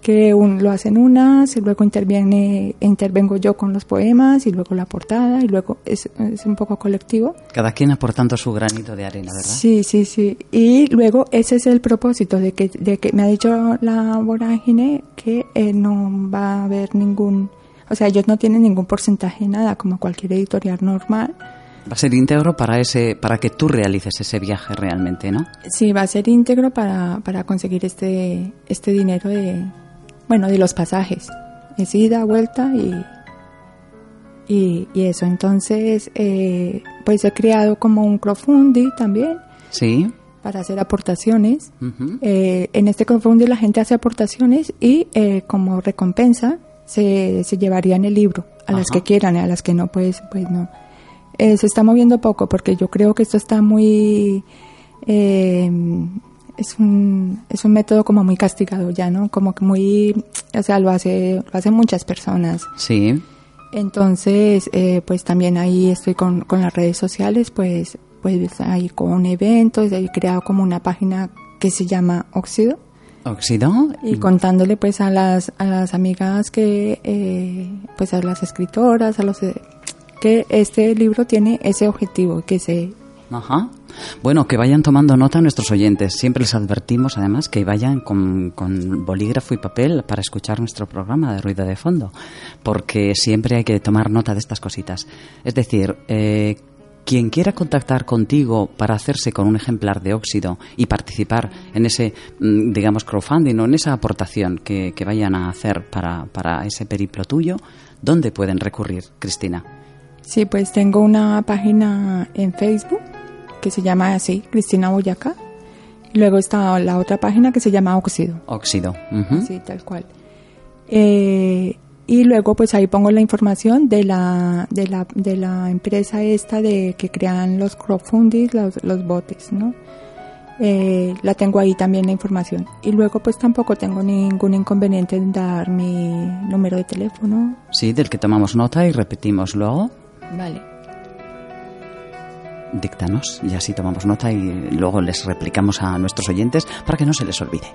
que un, lo hacen unas, y luego interviene, intervengo yo con los poemas y luego la portada y luego es, es, un poco colectivo. Cada quien aportando su granito de arena, ¿verdad? Sí, sí, sí. Y luego ese es el propósito de que, de que me ha dicho la vorágine que eh, no va a haber ningún, o sea, ellos no tienen ningún porcentaje, nada, como cualquier editorial normal. Va a ser íntegro para ese, para que tú realices ese viaje realmente, ¿no? Sí, va a ser íntegro para, para conseguir este, este dinero de, bueno, de los pasajes. Es ida, vuelta y, y, y eso. Entonces, eh, pues he creado como un crowdfunding también. Sí. Para hacer aportaciones. eh, en este crowdfunding la gente hace aportaciones y eh, como recompensa se, se llevarían el libro. A Ajá. las que quieran, a las que no, pues, pues no. Eh, se está moviendo poco porque yo creo que esto está muy eh, es un, es un método como muy castigado ya, ¿no? Como que muy, o sea, lo hace, lo hacen muchas personas. Sí. Entonces, eh, pues también ahí estoy con, con las redes sociales, pues, pues ahí con eventos, he creado como una página que se llama Óxido. Óxido. Y contándole pues a las, a las amigas que, eh, pues a las escritoras, a los, que este libro tiene ese objetivo, que se Ajá. Bueno, que vayan tomando nota nuestros oyentes. Siempre les advertimos, además, que vayan con, bolígrafo y papel para escuchar nuestro programa de ruido de fondo, porque siempre hay que tomar nota de estas cositas. Es decir, eh, quien quiera contactar contigo para hacerse con un ejemplar de óxido y participar en ese, mm, digamos, crowdfunding o en esa aportación que, que vayan a hacer para, para ese periplo tuyo, ¿dónde pueden recurrir, Cristina? Sí, pues tengo una página en Facebook que se llama así, Cristina Boyacá. Y luego está la otra página que se llama Óxido. Óxido. Uh -huh. Sí, tal cual. Eh, y luego pues ahí pongo la información de la, de la, de la empresa esta de que crean los crowdfunding, los, los botes, ¿no? Eh, la tengo ahí también la información. Y luego pues tampoco tengo ningún inconveniente en dar mi número de teléfono. Sí, del que tomamos nota y repetimos luego. Vale díctanos y así tomamos nota y luego les replicamos a nuestros oyentes para que no se les olvide.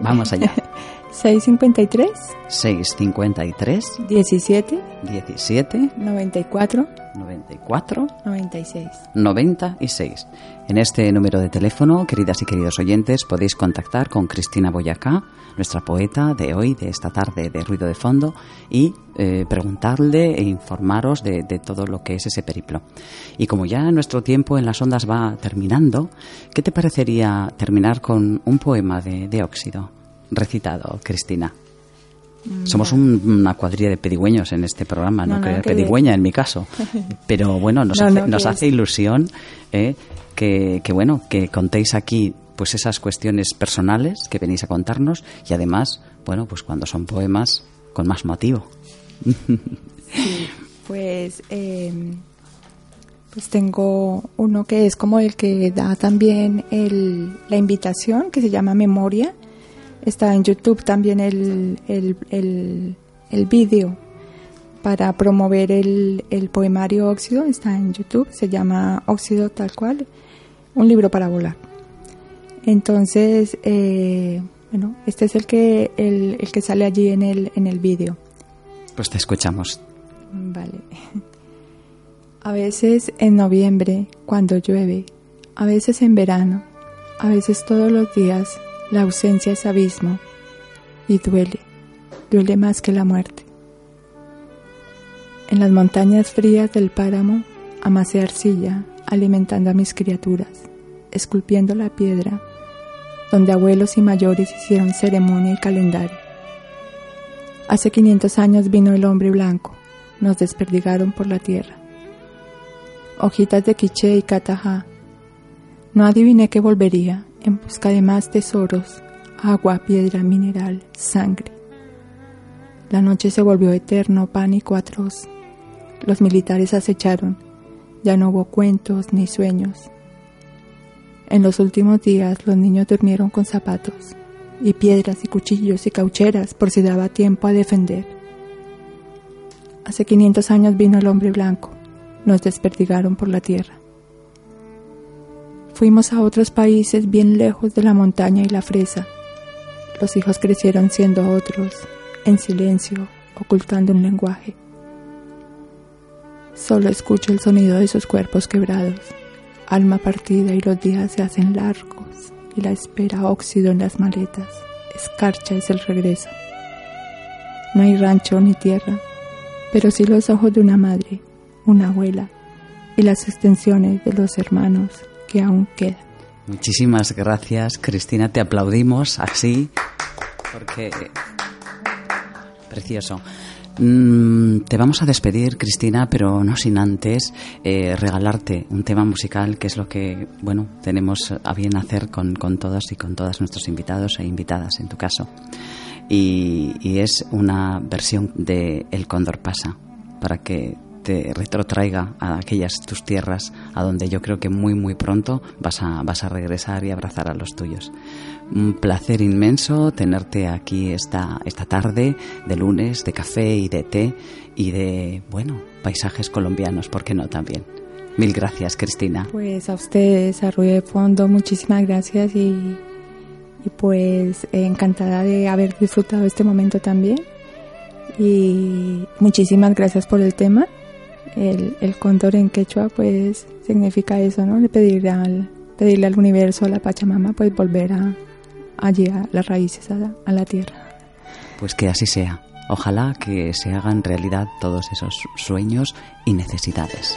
Vamos allá. 653 653 17 17 94 94 96 96. En este número de teléfono, queridas y queridos oyentes, podéis contactar con Cristina Boyacá, nuestra poeta de hoy, de esta tarde de ruido de fondo, y eh, preguntarle e informaros de, de, todo lo que es ese periplo. Y como ya nuestro tiempo en las ondas va terminando, ¿qué te parecería terminar con un poema de, de óxido recitado, Cristina? Somos un, una cuadrilla de pedigüeños en este programa, no, no, no pedigüeña en mi caso, pero bueno, nos no, hace, nos hace ilusión eh, que, que, bueno, que contéis aquí pues esas cuestiones personales que venís a contarnos y además, bueno, pues cuando son poemas, con más motivo. pues, em, pues tengo uno que es como el que da también el, la invitación, que se llama Memoria. Está en YouTube también el, el, el, el vídeo para promover el, el poemario Óxido, está en YouTube, se llama Óxido tal cual, un libro para volar. Entonces, eh, bueno, este es el que, el, el que sale allí en el, en el vídeo. Pues te escuchamos. Vale. A veces en noviembre, cuando llueve, a veces en verano, a veces todos los días, la ausencia es abismo y duele, duele más que la muerte. En las montañas frías del páramo amasé arcilla, alimentando a mis criaturas, esculpiendo la piedra, donde abuelos y mayores hicieron ceremonia y calendario. Hace 500 años vino el hombre blanco, nos desperdigaron por la tierra. Hojitas de quiché y catajá. No adiviné que volvería en busca de más tesoros, agua, piedra, mineral, sangre. La noche se volvió eterno pánico atroz. Los militares acecharon. Ya no hubo cuentos ni sueños. En los últimos días los niños durmieron con zapatos y piedras y cuchillos y caucheras por si daba tiempo a defender. Hace 500 años vino el hombre blanco. Nos desperdigaron por la tierra. Fuimos a otros países bien lejos de la montaña y la fresa. Los hijos crecieron siendo otros, en silencio, ocultando un lenguaje. Solo escucho el sonido de sus cuerpos quebrados, alma partida y los días se hacen largos y la espera óxido en las maletas. Escarcha es el regreso. No hay rancho ni tierra, pero sí los ojos de una madre, una abuela y las extensiones de los hermanos que aún quedan. Muchísimas gracias, Cristina. Te aplaudimos así porque precioso. Mm, te vamos a despedir, Cristina, pero no sin antes eh, regalarte un tema musical, que es lo que, bueno, tenemos a bien hacer con, con todos y con todas nuestros invitados e invitadas, en tu caso. Y, y es una versión de El Cóndor pasa, para que retrotraiga a aquellas tus tierras a donde yo creo que muy muy pronto vas a, vas a regresar y abrazar a los tuyos. Un placer inmenso tenerte aquí esta, esta tarde de lunes, de café y de té y de, bueno, paisajes colombianos, ¿por qué no también? Mil gracias, Cristina. Pues a ustedes, a Ruido de Fondo, muchísimas gracias y, y pues encantada de haber disfrutado este momento también. Y muchísimas gracias por el tema el, el cóndor en quechua pues significa eso, ¿no? De pedirle al, pedirle al universo, a la Pachamama, pues volver a, allí a las raíces, a la tierra. Pues que así sea. Ojalá que se hagan realidad todos esos sueños y necesidades.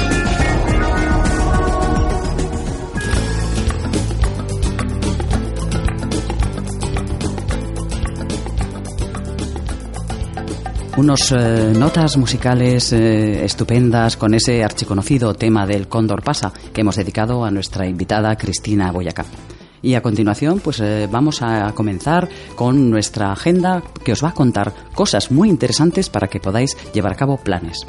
Unos eh, notas musicales eh, estupendas con ese archiconocido tema del Cóndor Pasa que hemos dedicado a nuestra invitada Cristina Boyacá. Y a continuación, pues eh, vamos a comenzar con nuestra agenda que os va a contar cosas muy interesantes para que podáis llevar a cabo planes.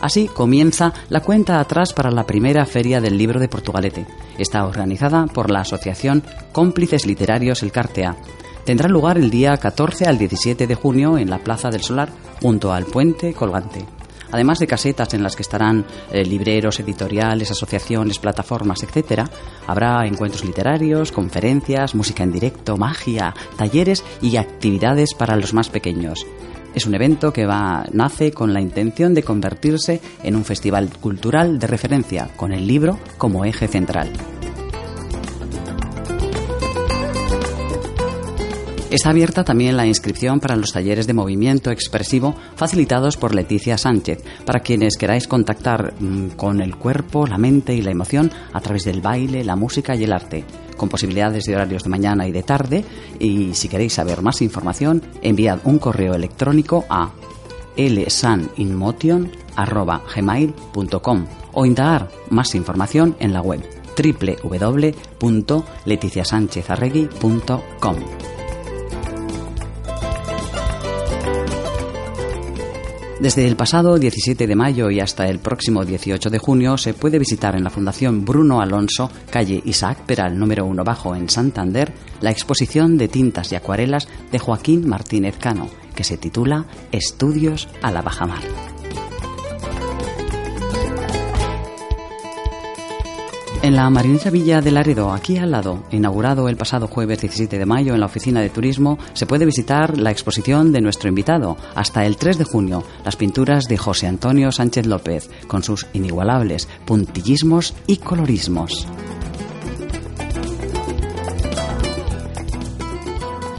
Así comienza la cuenta atrás para la primera feria del libro de Portugalete. Está organizada por la Asociación Cómplices Literarios El Cartea tendrá lugar el día 14 al 17 de junio en la Plaza del Solar, junto al puente colgante. Además de casetas en las que estarán eh, libreros, editoriales, asociaciones, plataformas, etc., habrá encuentros literarios, conferencias, música en directo, magia, talleres y actividades para los más pequeños. Es un evento que nace con la intención de convertirse en un festival cultural de referencia, con el libro como eje central. Está abierta también la inscripción para los talleres de movimiento expresivo facilitados por Leticia Sánchez, para quienes queráis contactar mm, con el cuerpo, la mente y la emoción a través del baile, la música y el arte, con posibilidades de horarios de mañana y de tarde. Y si queréis saber más información, enviad un correo electrónico a lsaninmotion.gmail.com o indagar más información en la web www.leticiasanchezarregui.com. Desde el pasado 17 de mayo y hasta el próximo 18 de junio se puede visitar en la Fundación Bruno Alonso, calle Isaac Peral número 1 bajo en Santander, la exposición de tintas y acuarelas de Joaquín Martínez Cano, que se titula Estudios a la Bajamar. En la Marinesa Villa de Laredo, aquí al lado, inaugurado el pasado jueves 17 de mayo en la oficina de turismo, se puede visitar la exposición de nuestro invitado hasta el 3 de junio, las pinturas de José Antonio Sánchez López, con sus inigualables puntillismos y colorismos.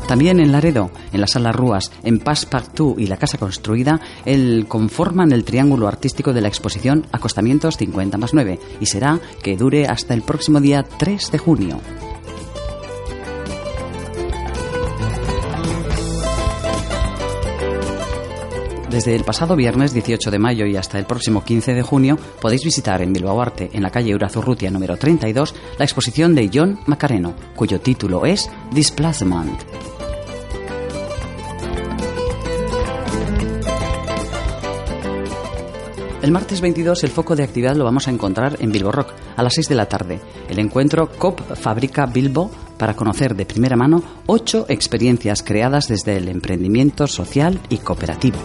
También en Laredo, en la Sala Rúas, en Passepartout y la Casa Construida, el, conforman el triángulo artístico de la exposición Acostamientos 50 más 9 y será que dure hasta el próximo día 3 de junio. Desde el pasado viernes 18 de mayo y hasta el próximo 15 de junio podéis visitar en Bilbao Arte, en la calle Urazurrutia número 32, la exposición de John Macareno, cuyo título es Displacement. El martes 22 el foco de actividad lo vamos a encontrar en Bilbo Rock a las 6 de la tarde. El encuentro COP Fabrica Bilbo para conocer de primera mano ocho experiencias creadas desde el emprendimiento social y cooperativo.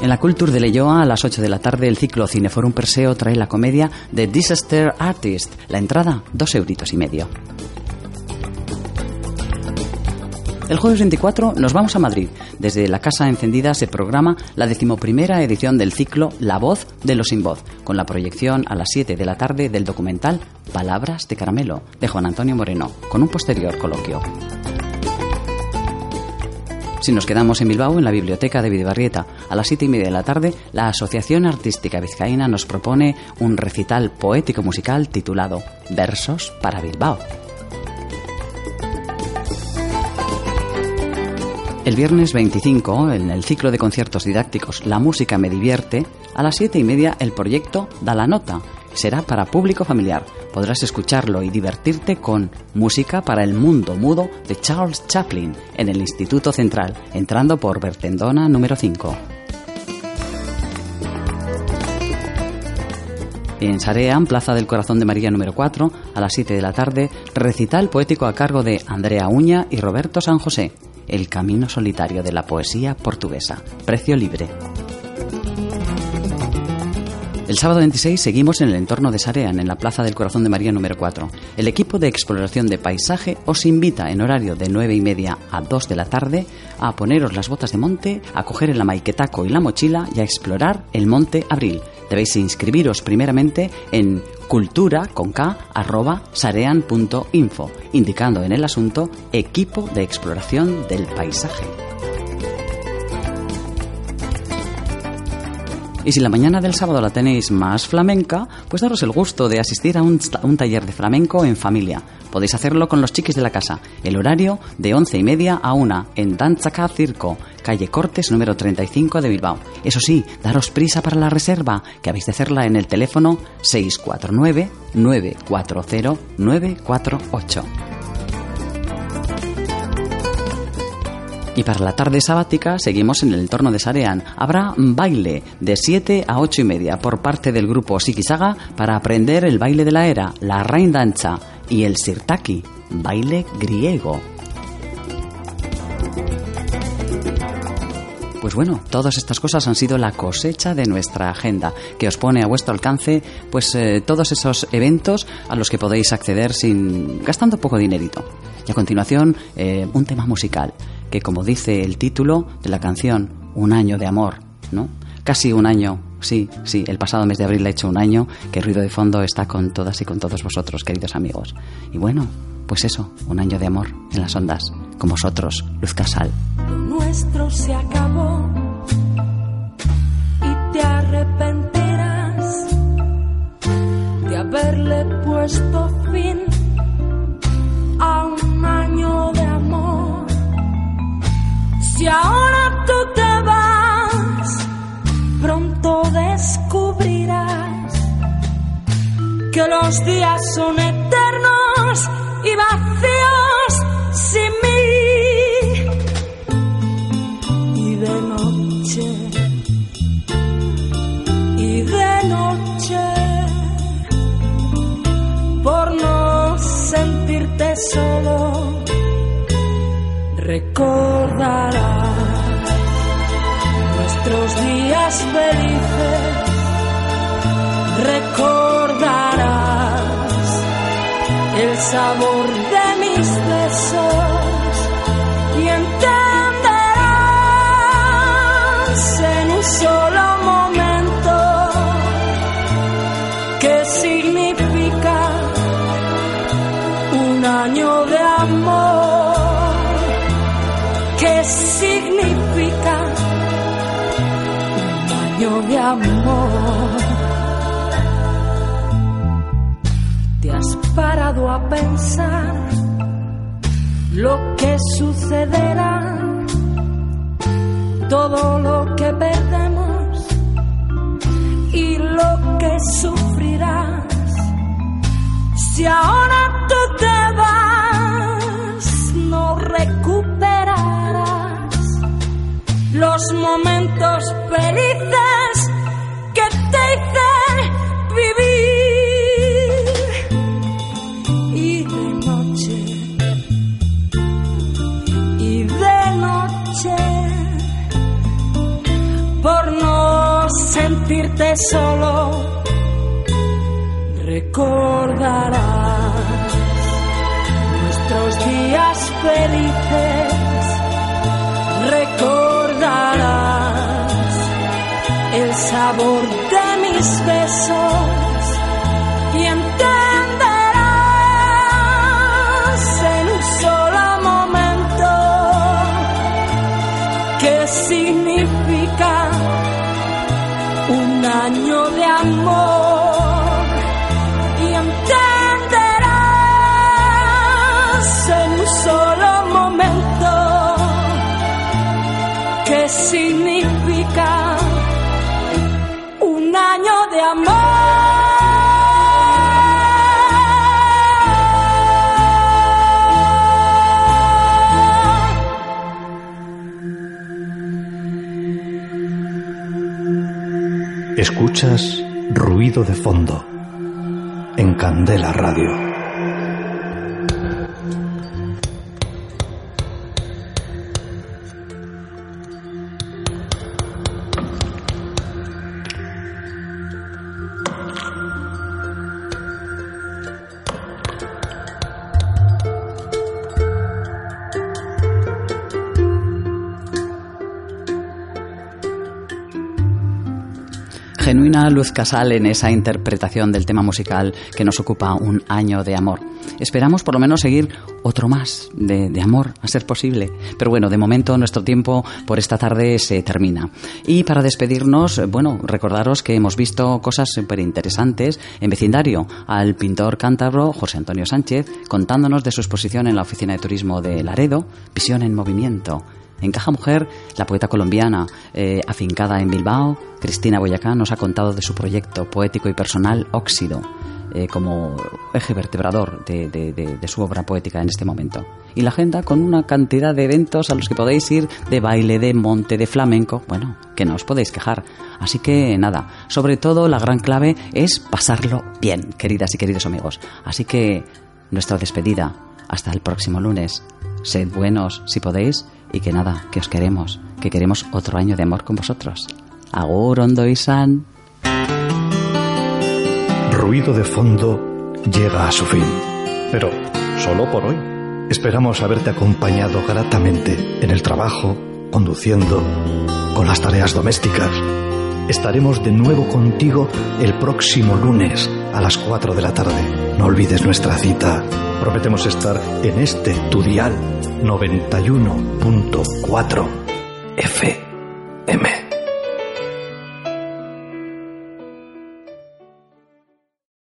En la Culture de Leyoa, a las 8 de la tarde, el ciclo Cineforum Perseo trae la comedia The Disaster Artist. La entrada, dos euritos y medio. El jueves 24 nos vamos a Madrid. Desde la Casa Encendida se programa la decimoprimera edición del ciclo La Voz de los Sin Voz, con la proyección a las 7 de la tarde del documental Palabras de Caramelo, de Juan Antonio Moreno, con un posterior coloquio. Si nos quedamos en Bilbao, en la biblioteca de Vidabarrieta, a las 7 y media de la tarde, la Asociación Artística Vizcaína nos propone un recital poético-musical titulado Versos para Bilbao. El viernes 25, en el ciclo de conciertos didácticos La música me divierte, a las 7 y media el proyecto Da la nota. Será para público familiar. Podrás escucharlo y divertirte con Música para el Mundo Mudo de Charles Chaplin en el Instituto Central, entrando por Bertendona número 5. En Sarean, Plaza del Corazón de María número 4, a las 7 de la tarde, recital poético a cargo de Andrea Uña y Roberto San José. El camino solitario de la poesía portuguesa. Precio libre. El sábado 26 seguimos en el entorno de Sarean, en la Plaza del Corazón de María número 4. El equipo de exploración de paisaje os invita en horario de 9 y media a 2 de la tarde a poneros las botas de monte, a coger el amaiquetaco y la mochila y a explorar el Monte Abril. Debéis inscribiros primeramente en cultura con k arroba sarean.info, indicando en el asunto equipo de exploración del paisaje. Y si la mañana del sábado la tenéis más flamenca, pues daros el gusto de asistir a un, taller de flamenco en familia. Podéis hacerlo con los chiquis de la casa. El horario de once y media a una en Danzaca Circo, calle Cortes número 35 de Bilbao. Eso sí, daros prisa para la reserva, que habéis de hacerla en el teléfono 649 940 948. Y para la tarde sabática seguimos en el entorno de Sarean. Habrá baile de 7 a 8 y media por parte del grupo Sikisaga para aprender el baile de la era, la dancha y el sirtaki, baile griego. Pues bueno, todas estas cosas han sido la cosecha de nuestra agenda, que os pone a vuestro alcance pues eh, todos esos eventos a los que podéis acceder sin gastando poco dinerito. Y a continuación, eh, un tema musical que como dice el título de la canción, Un año de amor, ¿no? Casi un año, sí, sí, el pasado mes de abril ha hecho un año que Ruido de Fondo está con todas y con todos vosotros, queridos amigos. Y bueno, pues eso, un año de amor en las ondas, con vosotros, Luz Casal. Lo nuestro se acabó y te arrepentirás de haberle puesto fin si ahora tú te vas, pronto descubrirás que los días son eternos y vacíos sin mí. Y de noche, y de noche, por no sentirte solo recordarás nuestros días felices, recordarás el sabor de mis besos pensar lo que sucederá, todo lo que perdemos y lo que sufrirás. Si ahora tú te vas, no recuperas los momentos felices que te hice solo, recordarás nuestros días felices. Recordarás el sabor de mis besos Escuchas ruido de fondo en Candela Radio. Luz Casal en esa interpretación del tema musical que nos ocupa un año de amor. Esperamos por lo menos seguir otro más de, de, amor, a ser posible. Pero bueno, de momento nuestro tiempo por esta tarde se termina. Y para despedirnos, bueno, recordaros que hemos visto cosas súper interesantes en vecindario al pintor cántabro José Antonio Sánchez contándonos de su exposición en la Oficina de Turismo de Laredo, Visión en Movimiento en Caja Mujer, la poeta colombiana eh, afincada en Bilbao, Cristina Boyacá, nos ha contado de su proyecto poético y personal Óxido, eh, como eje vertebrador de, su obra poética en este momento. Y la agenda con una cantidad de eventos a los que podéis ir de baile, de monte, de flamenco, bueno, que no os podéis quejar. Así que nada, sobre todo la gran clave es pasarlo bien, queridas y queridos amigos. Así que nuestra despedida, hasta el próximo lunes. Sed buenos si podéis y que nada, que os queremos, que queremos otro año de amor con vosotros. Agur, Ondo y San. Ruido de fondo llega a su fin, pero solo por hoy. Esperamos haberte acompañado gratamente en el trabajo, conduciendo, con las tareas domésticas. Estaremos de nuevo contigo el próximo lunes a las 4 de la tarde. No olvides nuestra cita. Prometemos estar en este tu dial 91.4 FM.